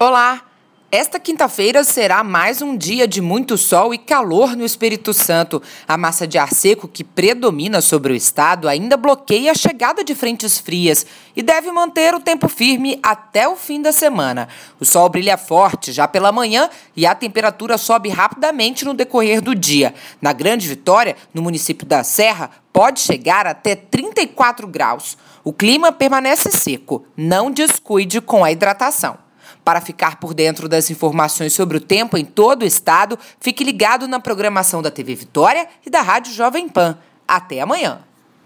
Olá! Esta quinta-feira será mais um dia de muito sol e calor no Espírito Santo. A massa de ar seco que predomina sobre o estado ainda bloqueia a chegada de frentes frias e deve manter o tempo firme até o fim da semana. O sol brilha forte já pela manhã e a temperatura sobe rapidamente no decorrer do dia. Na Grande Vitória, no município da Serra, pode chegar até 34 graus. O clima permanece seco. Não descuide com a hidratação. Para ficar por dentro das informações sobre o tempo em todo o estado, fique ligado na programação da TV Vitória e da Rádio Jovem Pan. Até amanhã!